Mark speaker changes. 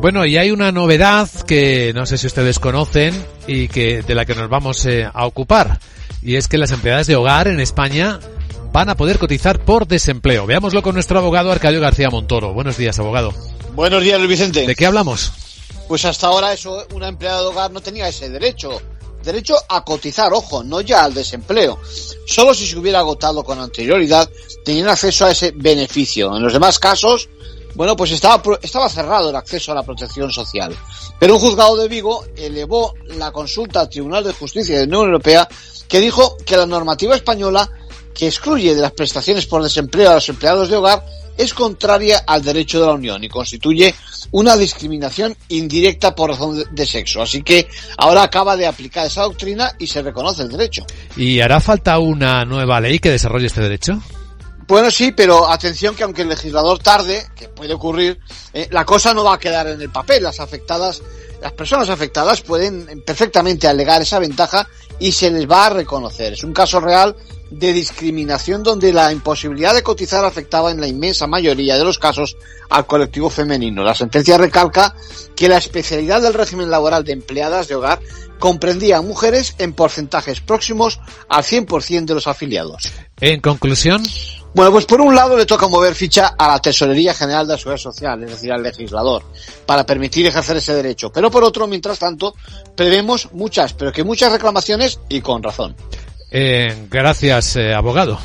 Speaker 1: Bueno, y hay una novedad que no sé si ustedes conocen y que de la que nos vamos eh, a ocupar. Y es que las empleadas de hogar en España van a poder cotizar por desempleo. Veámoslo con nuestro abogado Arcadio García Montoro. Buenos días, abogado.
Speaker 2: Buenos días, Luis Vicente.
Speaker 1: ¿De qué hablamos?
Speaker 2: Pues hasta ahora eso, una empleada de hogar no tenía ese derecho. Derecho a cotizar, ojo, no ya al desempleo. Solo si se hubiera agotado con anterioridad tenían acceso a ese beneficio. En los demás casos, bueno, pues estaba, estaba cerrado el acceso a la protección social. Pero un juzgado de Vigo elevó la consulta al Tribunal de Justicia de la Unión Europea que dijo que la normativa española que excluye de las prestaciones por desempleo a los empleados de hogar es contraria al derecho de la Unión y constituye una discriminación indirecta por razón de sexo. Así que ahora acaba de aplicar esa doctrina y se reconoce el derecho.
Speaker 1: ¿Y hará falta una nueva ley que desarrolle este derecho?
Speaker 2: Bueno, sí, pero atención que aunque el legislador tarde, que puede ocurrir, eh, la cosa no va a quedar en el papel. Las afectadas, las personas afectadas pueden perfectamente alegar esa ventaja y se les va a reconocer. Es un caso real de discriminación donde la imposibilidad de cotizar afectaba en la inmensa mayoría de los casos al colectivo femenino. La sentencia recalca que la especialidad del régimen laboral de empleadas de hogar comprendía a mujeres en porcentajes próximos al 100% de los afiliados.
Speaker 1: En conclusión,
Speaker 2: bueno, pues por un lado le toca mover ficha a la Tesorería General de la Seguridad Social, es decir, al legislador, para permitir ejercer ese derecho. Pero por otro, mientras tanto, prevemos muchas, pero que muchas reclamaciones y con razón.
Speaker 1: Eh, gracias, eh, abogado.